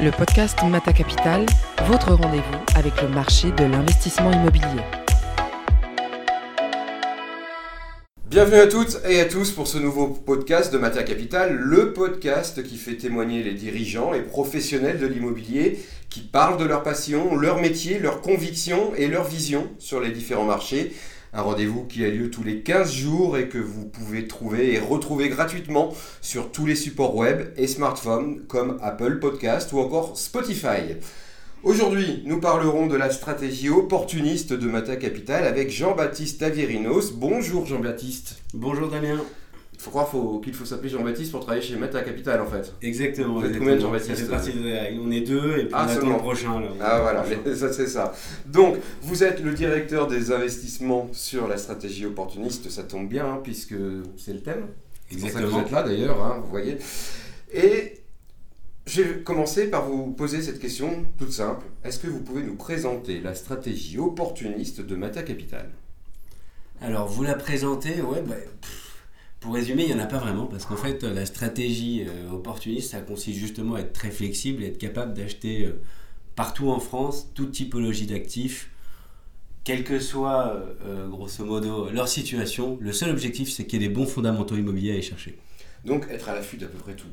le podcast Mata Capital, votre rendez-vous avec le marché de l'investissement immobilier. Bienvenue à toutes et à tous pour ce nouveau podcast de Mata Capital, le podcast qui fait témoigner les dirigeants et professionnels de l'immobilier qui parlent de leur passion, leur métier, leurs convictions et leur vision sur les différents marchés. Un rendez-vous qui a lieu tous les 15 jours et que vous pouvez trouver et retrouver gratuitement sur tous les supports web et smartphones comme Apple Podcast ou encore Spotify. Aujourd'hui, nous parlerons de la stratégie opportuniste de Mata Capital avec Jean-Baptiste Avierinos. Bonjour Jean-Baptiste. Bonjour Damien. Il faut croire qu'il faut s'appeler Jean-Baptiste pour travailler chez Meta Capital en fait. Exactement. Vous êtes combien de Jean-Baptiste Ça fait partie de On est deux et puis Ah, on attend seulement. le prochain. Là. Ah voilà, ça c'est ça. Donc, vous êtes le directeur des investissements sur la stratégie opportuniste, ça tombe bien hein, puisque c'est le thème. C'est pour ça que vous Exactement. êtes là d'ailleurs, hein, vous voyez. Et je vais commencer par vous poser cette question toute simple. Est-ce que vous pouvez nous présenter la stratégie opportuniste de Mata Capital Alors, vous la présentez, ouais, bah, pff, pour résumer, il n'y en a pas vraiment parce qu'en fait, la stratégie euh, opportuniste, ça consiste justement à être très flexible et être capable d'acheter euh, partout en France toute typologie d'actifs, quelle que soit euh, grosso modo leur situation. Le seul objectif, c'est qu'il y ait des bons fondamentaux immobiliers à aller chercher. Donc, être à l'affût d'à peu près tout.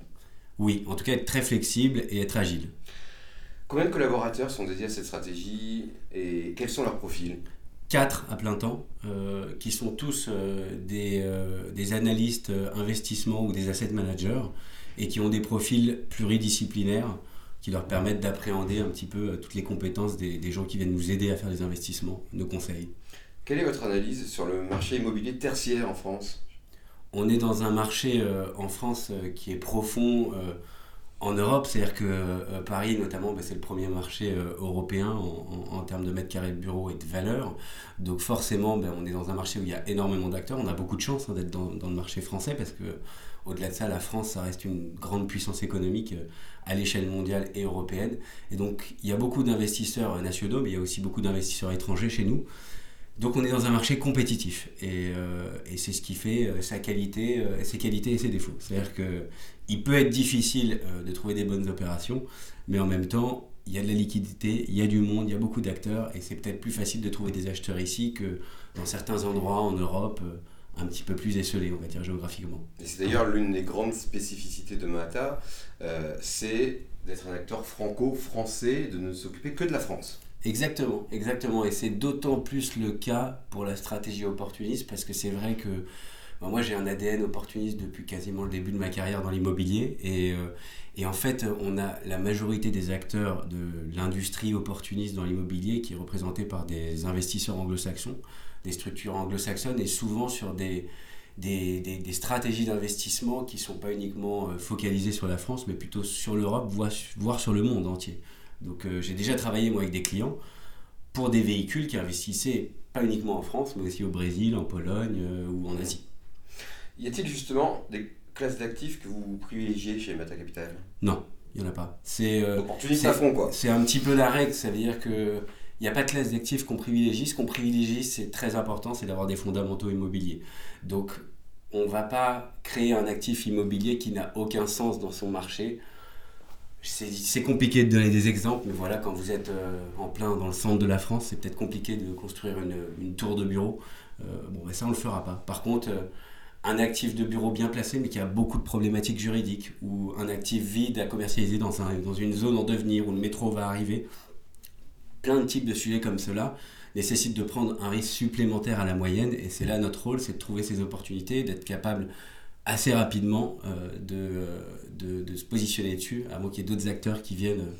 Oui, en tout cas, être très flexible et être agile. Combien de collaborateurs sont dédiés à cette stratégie et quels sont leurs profils? Quatre à plein temps, euh, qui sont tous euh, des, euh, des analystes investissements ou des asset managers et qui ont des profils pluridisciplinaires qui leur permettent d'appréhender un petit peu toutes les compétences des, des gens qui viennent nous aider à faire des investissements, nos conseils. Quelle est votre analyse sur le marché immobilier tertiaire en France? On est dans un marché en France qui est profond en Europe, c'est-à-dire que euh, Paris notamment, bah, c'est le premier marché euh, européen en, termes de mètres carrés de bureaux et de valeur. Donc forcément, bah, on est dans un marché où il y a énormément d'acteurs. On a beaucoup de chance hein, d'être dans, le marché français parce que au-delà de ça, la France, ça reste une grande puissance économique euh, à l'échelle mondiale et européenne. Et donc il y a beaucoup d'investisseurs nationaux, mais il y a aussi beaucoup d'investisseurs étrangers chez nous. Donc on est dans un marché compétitif et, euh, c'est ce qui fait euh, sa qualité, euh, ses qualités et ses défauts. C'est-à-dire que il peut être difficile de trouver des bonnes opérations, mais en même temps il y a de la liquidité, il y a du monde, il y a beaucoup d'acteurs et c'est peut-être plus facile de trouver des acheteurs ici que dans certains endroits en Europe un petit peu plus esselés, on va dire géographiquement. Et c'est d'ailleurs l'une des grandes spécificités de Mata, c'est d'être un acteur franco-français, de ne s'occuper que de la France. Exactement, exactement. Et c'est d'autant plus le cas pour la stratégie opportuniste parce que c'est vrai que ben, moi j'ai un ADN opportuniste depuis quasiment le début de ma carrière dans l'immobilier. Et, euh, et en fait, on a la majorité des acteurs de l'industrie opportuniste dans l'immobilier qui est représentée par des investisseurs anglo-saxons, des structures anglo-saxonnes et souvent sur des, stratégies d'investissement qui ne sont pas uniquement euh, focalisées sur la France, mais plutôt sur l'Europe, voire sur le monde entier. Donc euh, j'ai déjà travaillé moi avec des clients pour des véhicules qui investissaient pas uniquement en France, mais aussi au Brésil, en Pologne euh, ou en Asie. Y a-t-il justement des classes d'actifs que vous privilégiez chez Mata Capital? Non, il n'y en a pas. C'est euh, Opportuniste c'est- à fond quoi. c'est un petit peu la règle, ça veut dire que il n'y a pas de classe d'actifs qu'on privilégie. Ce qu'on privilégie, c'est très important, c'est d'avoir des fondamentaux immobiliers. Donc, on ne va pas créer un actif immobilier qui n'a aucun sens dans son marché. C'est compliqué de donner des exemples, mais voilà, quand vous êtes euh, en plein dans le centre de la France, c'est peut-être compliqué de construire une, tour de bureau. Euh, bon, ben ça, on ne le fera pas. Par contre, euh, un actif de bureau bien placé, mais qui a beaucoup de problématiques juridiques, ou un actif vide à commercialiser dans, dans une zone en devenir où le métro va arriver, plein de types de sujets comme cela nécessitent de prendre un risque supplémentaire à la moyenne, et c'est là notre rôle, c'est de trouver ces opportunités, d'être capable assez rapidement euh, de, euh, de, de se positionner dessus, à moins qu'il y ait d'autres acteurs qui viennent euh,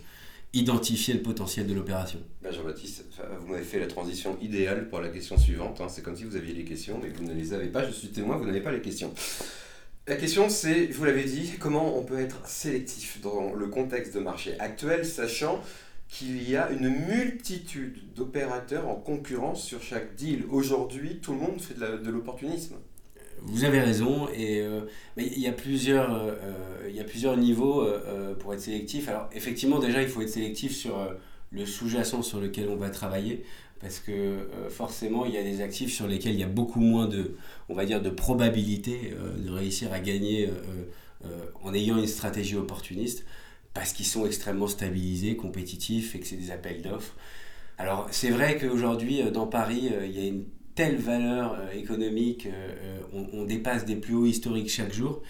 identifier le potentiel de l'opération. Ben, Jean-Baptiste, vous m'avez fait la transition idéale pour la question suivante. hein. C'est comme si vous aviez les questions, mais vous ne les avez pas. Je suis témoin, vous n'avez pas les questions. La question, c'est, je vous l'avez dit, comment on peut être sélectif dans le contexte de marché actuel, sachant qu'il y a une multitude d'opérateurs en concurrence sur chaque deal. Aujourd'hui, tout le monde fait de l'opportunisme. Vous avez raison, et euh, il y a plusieurs, euh, euh, il y a plusieurs niveaux pour être sélectif. Alors effectivement, déjà, il faut être sélectif sur le sous-jacent sur lequel on va travailler, parce que forcément, il y a des actifs sur lesquels il y a beaucoup moins de, on va dire, de probabilité de réussir à gagner en ayant une stratégie opportuniste. parce qu'ils sont extrêmement stabilisés, compétitifs et que c'est des appels d'offres. Alors c'est vrai qu'aujourd'hui dans Paris, il y a une telle valeur économique, on, dépasse des plus hauts historiques chaque jour.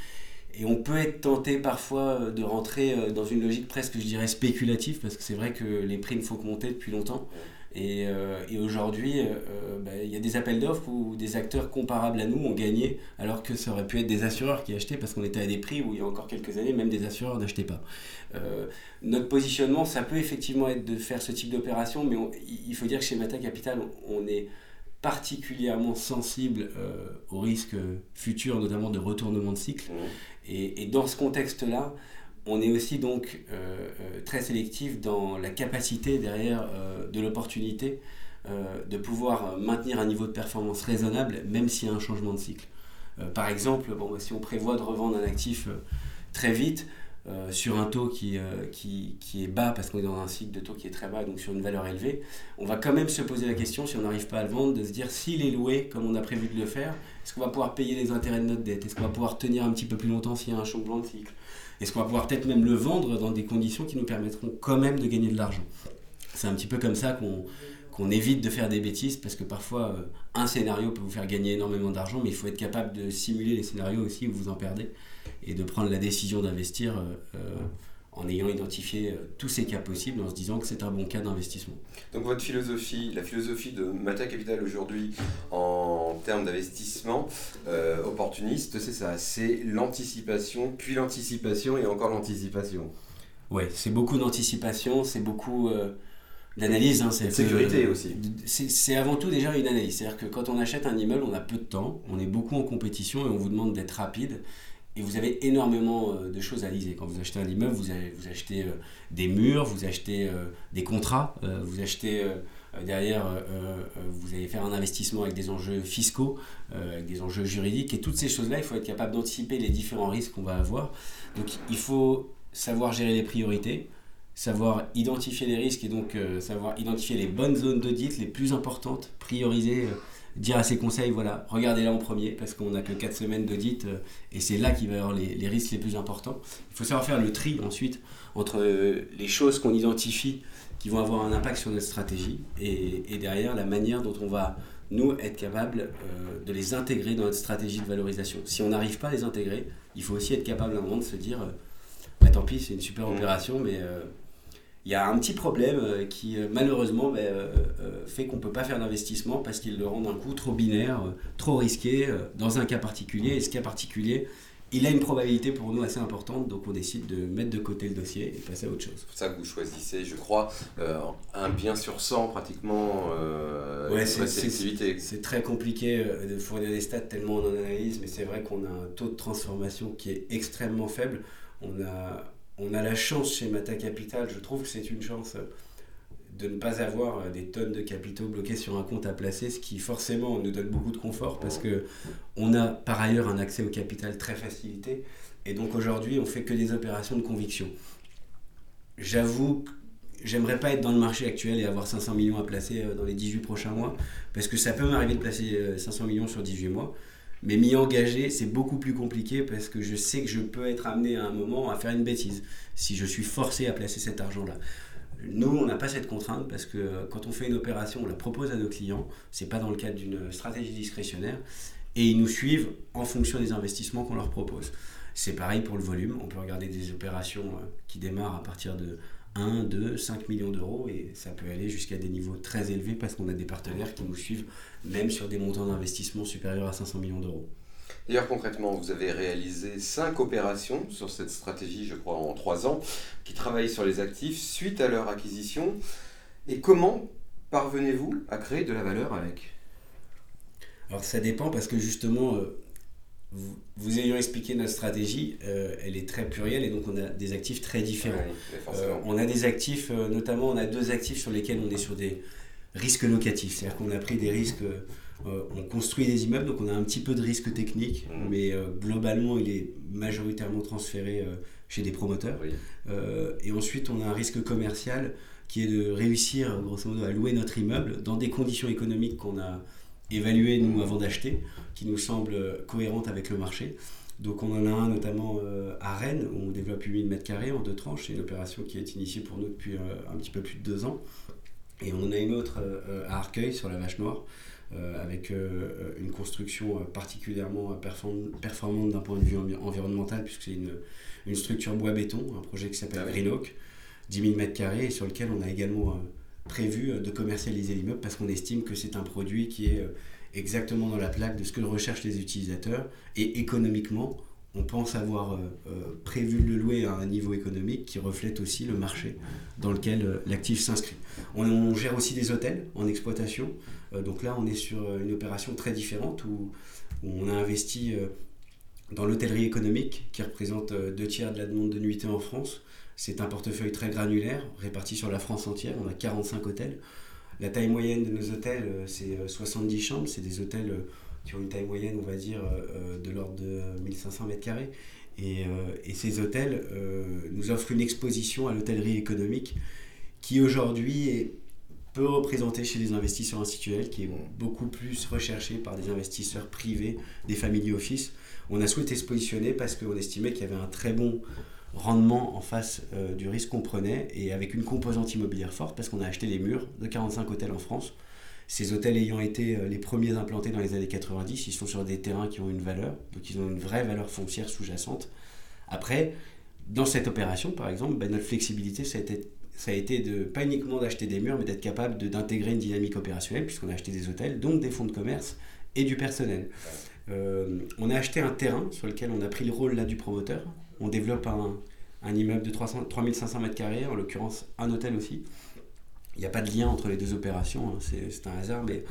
Et on peut être tenté parfois de rentrer dans une logique presque, je dirais, spéculative, parce que c'est vrai que les prix ne font que monter depuis longtemps. Et, euh, et aujourd'hui, euh, euh, bah, il y a des appels d'offres où des acteurs comparables à nous ont gagné, alors que ça aurait pu être des assureurs qui achetaient parce qu'on était à des prix où il y a encore quelques années, même des assureurs n'achetaient pas. notre positionnement, ça peut effectivement être de faire ce type d'opération, mais il faut dire que chez Mata Capital, on est particulièrement sensible aux risques futurs, notamment de retournement de cycle. Mmh. Et, et, dans ce contexte-là, on est aussi donc euh, euh, très sélectif dans la capacité derrière euh, de l'opportunité de pouvoir maintenir un niveau de performance raisonnable même s'il y a un changement de cycle. par exemple, bon, si on prévoit de revendre un actif très vite, sur un taux qui, qui, qui, est bas, parce qu'on est dans un cycle de taux qui est très bas, donc sur une valeur élevée, on va quand même se poser la question, si on n'arrive pas à le vendre, de se dire s'il est loué comme on a prévu de le faire, est-ce qu'on va pouvoir payer les intérêts de notre dette? Est-ce qu'on va pouvoir tenir un petit peu plus longtemps s'il y a un changement de cycle? Est-ce qu'on va pouvoir peut-être même le vendre dans des conditions qui nous permettront quand même de gagner de l'argent? C'est un petit peu comme ça qu'on évite de faire des bêtises parce que parfois euh, un scénario peut vous faire gagner énormément d'argent, mais il faut être capable de simuler les scénarios aussi où vous en perdez et de prendre la décision d'investir. Euh, euh, en ayant identifié tous ces cas possibles, en se disant que c'est un bon cas d'investissement. Donc votre philosophie, la philosophie de Mata Capital aujourd'hui en termes d'investissement euh, opportuniste, c'est ça, c'est l'anticipation, puis l'anticipation et encore l'anticipation. Oui, c'est beaucoup d'anticipation, c'est beaucoup euh, d'analyse. Hein, c'est sécurité aussi. C'est avant tout déjà une analyse. C'est-à-dire que quand on achète un immeuble, on a peu de temps, on est beaucoup en compétition et on vous demande d'être rapide. Et vous avez énormément euh, de choses à liser. Quand vous achetez un immeuble, vous, vous achetez euh, des murs, vous achetez euh, des contrats, vous achetez derrière, vous allez faire un investissement avec des enjeux fiscaux, avec des enjeux juridiques. Et toutes ces choses-là, il faut être capable d'anticiper les différents risques qu'on va avoir. Donc il faut savoir gérer les priorités, savoir identifier les risques et donc savoir identifier les bonnes zones d'audit, les plus importantes, prioriser dire à ses conseils, voilà, regardez-la en premier, parce qu'on n'a que 4 semaines d'audit, euh, et c'est là qu'il va y avoir les, risques les plus importants. Il faut savoir faire le tri ensuite entre euh, les choses qu'on identifie qui vont avoir un impact sur notre stratégie, et, derrière la manière dont on va, nous, être capable euh, de les intégrer dans notre stratégie de valorisation. Si on n'arrive pas à les intégrer, il faut aussi être capable à un moment de se dire, bah, tant pis, c'est une super mmh. opération, mais il y a un petit problème euh, qui euh, malheureusement ben, euh, fait qu'on ne peut pas faire d'investissement parce qu'il le rend un coup trop binaire, trop risqué dans un cas particulier. Et ce cas particulier, il a une probabilité pour nous assez importante, donc on décide de mettre de côté le dossier et passer à autre chose. C'est pour ça que vous choisissez, je crois, un bien sur 100 pratiquement euh, ouais, c'est très compliqué de fournir des stats tellement on en analyse, mais c'est vrai qu'on a un taux de transformation qui est extrêmement faible. On a on a la chance chez Mata Capital, je trouve que c'est une chance euh, de ne pas avoir euh, des tonnes de capitaux bloqués sur un compte à placer, ce qui forcément nous donne beaucoup de confort parce que on a par ailleurs un accès au capital très facilité et donc aujourd'hui on fait que des opérations de conviction. J'avoue, j'aimerais pas être dans le marché actuel et avoir 500 millions à placer euh, dans les 18 prochains mois parce que ça peut m'arriver de placer 500 millions sur 18 mois. Mais m'y engager, c'est beaucoup plus compliqué parce que je sais que je peux être amené à un moment à faire une bêtise si je suis forcé à placer cet argent-là. Nous, on n'a pas cette contrainte parce que euh, quand on fait une opération, on la propose à nos clients. C'est pas dans le cadre d'une stratégie discrétionnaire et ils nous suivent en fonction des investissements qu'on leur propose. C'est pareil pour le volume. On peut regarder des opérations euh, qui démarrent à partir de 1, 2, 5 millions d'euros et ça peut aller jusqu'à des niveaux très élevés parce qu'on a des partenaires qui nous suivent même sur des montants d'investissement supérieurs à 500 millions d'euros. D'ailleurs, concrètement, vous avez réalisé 5 opérations sur cette stratégie, je crois, en 3 ans, qui travaillent sur les actifs suite à leur acquisition. Et comment parvenez-vous à créer de la valeur avec? Alors ça dépend parce que justement, euh, vous, ayant expliqué notre stratégie, euh, elle est très plurielle et donc on a des actifs très différents. Euh, on a des actifs, notamment on a deux actifs sur lesquels on est sur des risques locatifs. C'est-à-dire qu'on a pris des risques, on construit des immeubles, donc on a un petit peu de risque technique, mmh. mais globalement il est majoritairement transféré chez des promoteurs. et ensuite on a un risque commercial qui est de réussir grosso modo à louer notre immeuble dans des conditions économiques qu'on a évaluer nous avant d'acheter, qui nous semble cohérente avec le marché. Donc on en a un notamment à Rennes, où on développe 8000 m2 en deux tranches. C'est une opération qui est initiée pour nous depuis un petit peu plus de deux ans. Et on a une autre à Arcueil, sur la Vache Noire, avec une construction particulièrement performante d'un point de vue environnemental, puisque c'est une, une, structure bois-béton, un projet qui s'appelle Green 10 000 m2, et sur lequel on a également prévu euh, de commercialiser l'immeuble parce qu'on estime que c'est un produit qui est euh, exactement dans la plaque de ce que recherchent les utilisateurs et économiquement, on pense avoir euh, prévu de le louer à un niveau économique qui reflète aussi le marché dans lequel l'actif s'inscrit. On, gère aussi des hôtels en exploitation. donc là, on est sur une opération très différente où, on a investi dans l'hôtellerie économique qui représente deux tiers de la demande de nuitée en France. C'est un portefeuille très granulaire, réparti sur la France entière. On a 45 hôtels. La taille moyenne de nos hôtels, euh, c'est 70 euh, chambres. C'est des hôtels euh, qui ont une taille moyenne, on va dire, de l'ordre de 1500 mètres carrés. Et, ces hôtels nous offrent une exposition à l'hôtellerie économique qui aujourd'hui peut représenter chez les investisseurs institutionnels, qui est beaucoup plus recherché par des investisseurs privés, des family office. On a souhaité se positionner parce qu'on estimait qu'il y avait un très bon rendement en face euh, du risque qu'on prenait et avec une composante immobilière forte parce qu'on a acheté les murs de 45 hôtels en France. Ces hôtels ayant été euh, les premiers implantés dans les années 90, ils sont sur des terrains qui ont une valeur, donc ils ont une vraie valeur foncière sous-jacente. Après, dans cette opération, par exemple, ben, notre flexibilité, ça a été, de, pas uniquement d'acheter des murs, mais d'être capable d'intégrer une dynamique opérationnelle, puisqu'on a acheté des hôtels, donc des fonds de commerce et du personnel. Euh, on a acheté un terrain sur lequel on a pris le rôle là du promoteur, on développe un, immeuble de 300, 3500 m2, en l'occurrence un hôtel aussi. Il n'y a pas de lien entre les deux opérations, hein, c'est un hasard, mais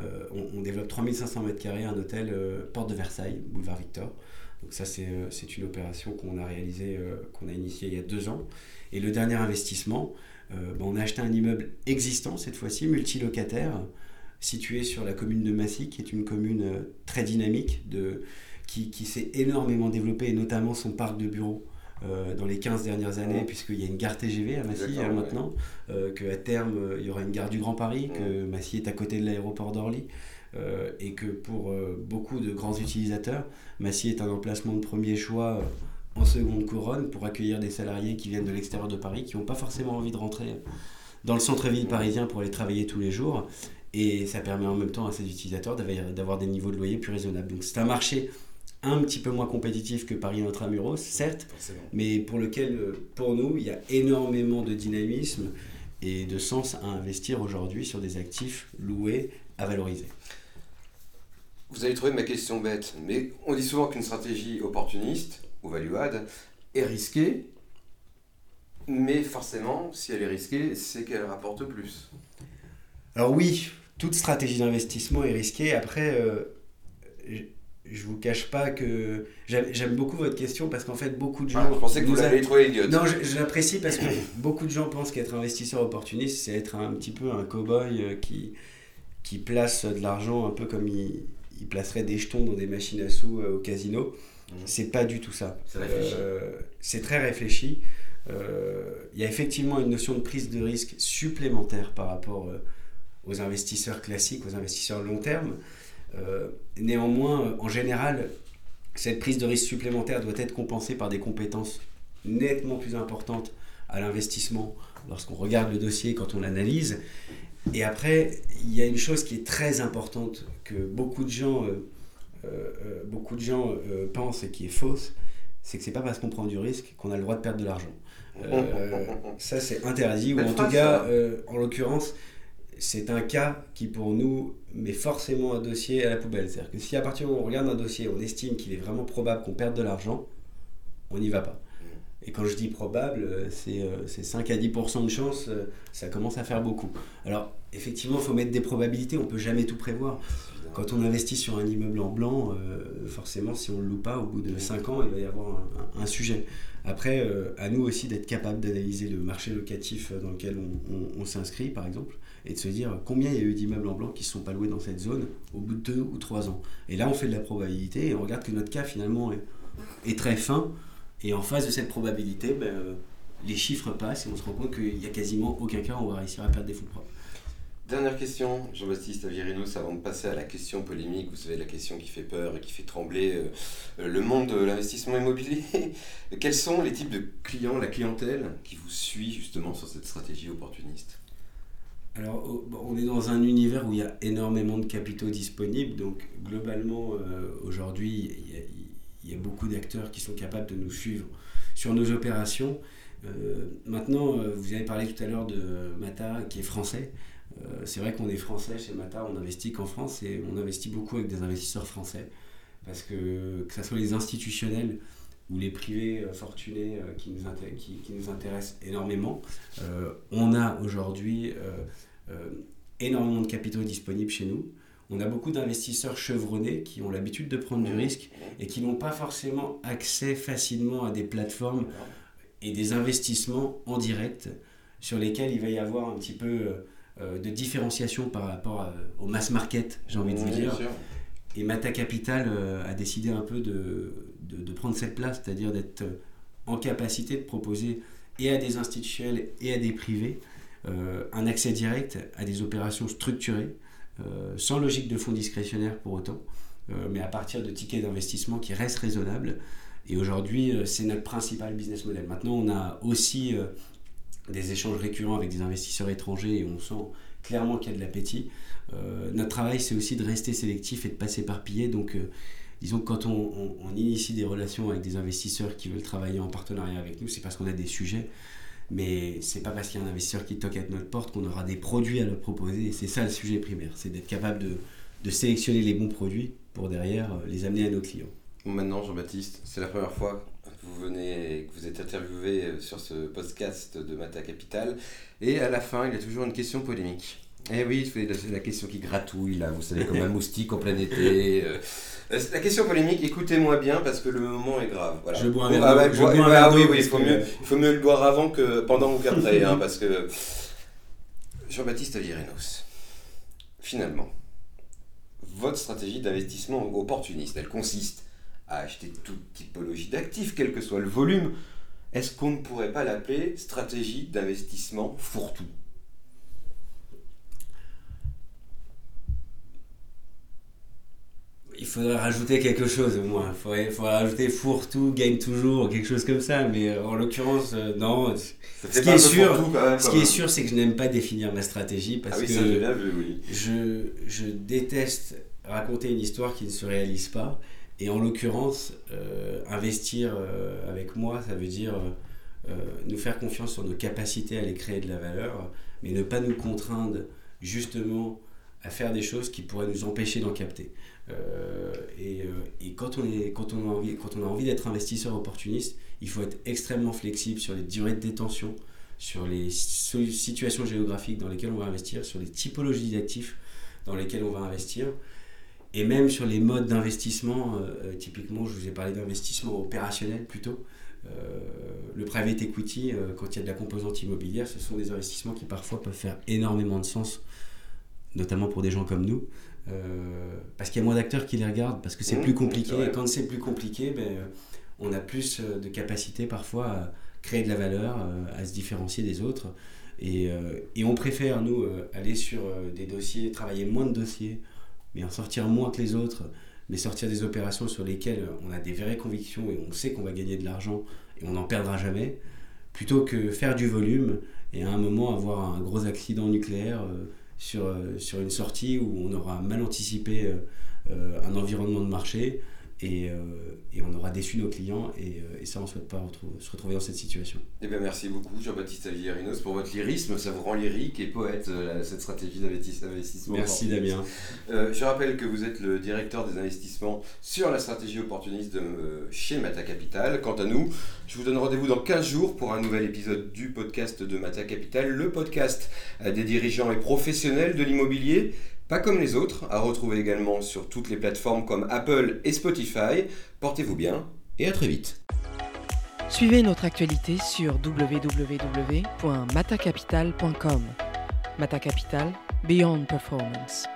euh, on, développe 3500 m2, un hôtel euh, Porte de Versailles, boulevard Victor. Donc ça, c'est euh, une opération qu'on a réalisée, qu'on a initiée il y a deux ans. Et le dernier investissement, ben, on a acheté un immeuble existant, cette fois-ci, multilocataire, situé sur la commune de Massy, qui est une commune très dynamique, de, qui, s'est énormément développé, et notamment son parc de bureaux. Euh, dans les 15 dernières années, puisqu'il y a une gare TGV à Massy hein, maintenant, euh, qu'à terme euh, il y aura une gare du Grand Paris, que Massy est à côté de l'aéroport d'Orly, et que pour beaucoup de grands utilisateurs, Massy est un emplacement de premier choix en seconde couronne pour accueillir des salariés qui viennent de l'extérieur de Paris, qui n'ont pas forcément envie de rentrer dans le centre-ville parisien pour aller travailler tous les jours. Et ça permet en même temps à ces utilisateurs d'avoir des niveaux de loyer plus raisonnables. Donc c'est un marché un petit peu moins compétitif que Paris Intramuros, certes, mais pour lequel, euh, pour nous, il y a énormément de dynamisme et de sens à investir aujourd'hui sur des actifs loués à valoriser. Vous avez trouvé ma question bête, mais on dit souvent qu'une stratégie opportuniste ou value-add est risquée, mais forcément, si elle est risquée, c'est qu'elle rapporte plus. Alors oui, toute stratégie d'investissement est risquée. Après, euh, je vous cache pas que j'aime beaucoup votre question parce qu'en fait beaucoup de ah, gens. je pensais que vous l'avez trouvé idiote. Non, je, l'apprécie parce que beaucoup de gens pensent qu'être investisseur opportuniste, c'est être un petit peu un cow-boy euh, qui, qui place de l'argent un peu comme il, il, placerait des jetons dans des machines à sous euh, au casino. Ce mmh. C'est pas du tout ça. C'est euh, très réfléchi. Il y a effectivement une notion de prise de risque supplémentaire par rapport aux investisseurs classiques, aux investisseurs long terme. Euh, néanmoins, euh, en général, cette prise de risque supplémentaire doit être compensée par des compétences nettement plus importantes à l'investissement lorsqu'on regarde le dossier, quand on l'analyse. Et après, il y a une chose qui est très importante que beaucoup de gens, euh, beaucoup de gens pensent et qui est fausse, c'est que c'est pas parce qu'on prend du risque qu'on a le droit de perdre de l'argent. ça, c'est interdit, ou en tout cas, en l'occurrence, c'est un cas qui pour nous met forcément un dossier à la poubelle. C'est-à-dire que si à partir du moment où on regarde un dossier, on estime qu'il est vraiment probable qu'on perde de l'argent, on n'y va pas. Mm. Et quand je dis probable, euh, c'est 5 euh, à 10% de chance, euh, ça commence à faire beaucoup. Alors effectivement, il faut mettre des probabilités, on ne peut jamais tout prévoir. Quand on investit sur un immeuble en blanc, forcément, si on ne le loue pas, au bout de 5 ans, il va y avoir un, sujet. Après, à nous aussi d'être capable d'analyser le marché locatif dans lequel on s'inscrit, par exemple et de se dire combien il y a eu d'immeubles en blanc qui ne sont pas loués dans cette zone au bout de deux ou trois ans. Et là, on fait de la probabilité et on regarde que notre cas finalement est, très fin. Et en face de cette probabilité, ben, euh, les chiffres passent et on se rend compte qu'il n'y a quasiment aucun cas où on va réussir à perdre des fonds propres. Dernière question, Jean-Baptiste Avirinos, avant de passer à la question polémique, vous savez, la question qui fait peur et qui fait trembler euh, le monde de l'investissement immobilier. Quels sont les types de clients, la clientèle qui vous suit justement sur cette stratégie opportuniste? Alors, on est dans un univers où il y a énormément de capitaux disponibles, donc globalement, euh, aujourd'hui, il y, a beaucoup d'acteurs qui sont capables de nous suivre sur nos opérations. Euh, maintenant, vous avez parlé tout à l'heure de Mata, qui est français. Euh, c'est vrai qu'on est français chez Mata, on investit qu'en France et on investit beaucoup avec des investisseurs français. Parce que que ce soit les institutionnels ou les privés euh, fortunés euh, qui, nous qui, qui, nous intéressent énormément, on a aujourd'hui énormément de capitaux disponibles chez nous. On a beaucoup d'investisseurs chevronnés qui ont l'habitude de prendre du risque et qui n'ont pas forcément accès facilement à des plateformes et des investissements en direct sur lesquels il va y avoir un petit peu euh, de différenciation par rapport euh, au mass market, j'ai envie de vous dire. Et Mata Capital euh, a décidé un peu de, de, prendre cette place, c'est-à-dire d'être en capacité de proposer et à des institutionnels et à des privés un accès direct à des opérations structurées, sans logique de fonds discrétionnaires pour autant, mais à partir de tickets d'investissement qui restent raisonnables. Et aujourd'hui, c'est notre principal business model. Maintenant, on a aussi des échanges récurrents avec des investisseurs étrangers et on sent clairement qu'il y a de l'appétit. Euh, notre travail, c'est aussi de rester sélectif et de passer par s'éparpiller. Donc, euh, disons que quand on, initie des relations avec des investisseurs qui veulent travailler en partenariat avec nous, c'est parce qu'on a des sujets. Mais c'est pas parce qu'il y a un investisseur qui toque à notre porte qu'on aura des produits à leur proposer. Et c'est ça le sujet primaire, c'est d'être capable de, de, sélectionner les bons produits pour derrière euh, les amener à nos clients. Maintenant, Jean-Baptiste, c'est la première fois vous venez, que vous êtes interviewé euh, sur ce podcast de Mata Capital. Et à la fin, il y a toujours une question polémique. Eh oui, c'est la question qui gratouille, là, vous savez, comme un moustique en plein été. Euh. Euh, la question polémique, écoutez-moi bien parce que le moment est grave. Voilà. Je bois un verre ah, ah oui, oui, il faut, mieux, faut mieux le boire avant que pendant ou qu'après, hein, parce que Jean-Baptiste Avirenos, finalement, votre stratégie d'investissement opportuniste, elle consiste à acheter toute typologie d'actifs, quel que soit le volume, est-ce qu'on ne pourrait pas l'appeler stratégie d'investissement fourre-tout? Faudrait rajouter quelque chose au moins. Il faudrait, faudrait, rajouter fourre-tout, gagne toujours, quelque chose comme ça. Mais euh, en l'occurrence, euh, non. Ce qui, est sûr, ce qui est sûr, c'est que je n'aime pas définir ma stratégie parce ah que je, je, déteste raconter une histoire qui ne se réalise pas. Et en l'occurrence, euh, investir euh, avec moi, ça veut dire euh, nous faire confiance sur nos capacités à aller créer de la valeur, mais ne pas nous contraindre justement à faire des choses qui pourraient nous empêcher d'en capter. et, quand, on a envie, d'être investisseur opportuniste, il faut être extrêmement flexible sur les durées de détention, sur les situations géographiques dans lesquelles on va investir, sur les typologies d'actifs dans lesquelles on va investir. Et même sur les modes d'investissement, euh, euh, typiquement, je vous ai parlé d'investissement opérationnel plutôt. Euh, le private equity, quand il y a de la composante immobilière, ce sont des investissements qui parfois peuvent faire énormément de sens, notamment pour des gens comme nous, parce qu'il y a moins d'acteurs qui les regardent, parce que c'est mmh, plus compliqué. Et quand c'est plus compliqué, ben, on a plus de capacité parfois à créer de la valeur, à se différencier des autres. Et, et on préfère, nous, aller sur des dossiers, travailler moins de dossiers mais en sortir moins que les autres, mais sortir des opérations sur lesquelles on a des vraies convictions et on sait qu'on va gagner de l'argent et on n'en perdra jamais, plutôt que faire du volume et à un moment avoir un gros accident nucléaire euh, sur, euh, sur une sortie où on aura mal anticipé euh, un environnement de marché et, euh, et, on aura déçu nos clients et, euh, et ça on ne souhaite pas se retrouver dans cette situation. Eh bien, merci beaucoup Jean-Baptiste Avierinos pour votre lyrisme, ça vous rend lyrique et poète euh, cette stratégie d'investissement. Merci Damien. je rappelle que vous êtes le directeur des investissements sur la stratégie opportuniste de, chez Mata Capital. Quant à nous, je vous donne rendez-vous dans 15 jours pour un nouvel épisode du podcast de Mata Capital, le podcast des dirigeants et professionnels de l'immobilier pas comme les autres, à retrouver également sur toutes les plateformes comme Apple et Spotify. Portez-vous bien et à très vite. Suivez notre actualité sur www.matacapital.com. Mata Capital, Beyond Performance.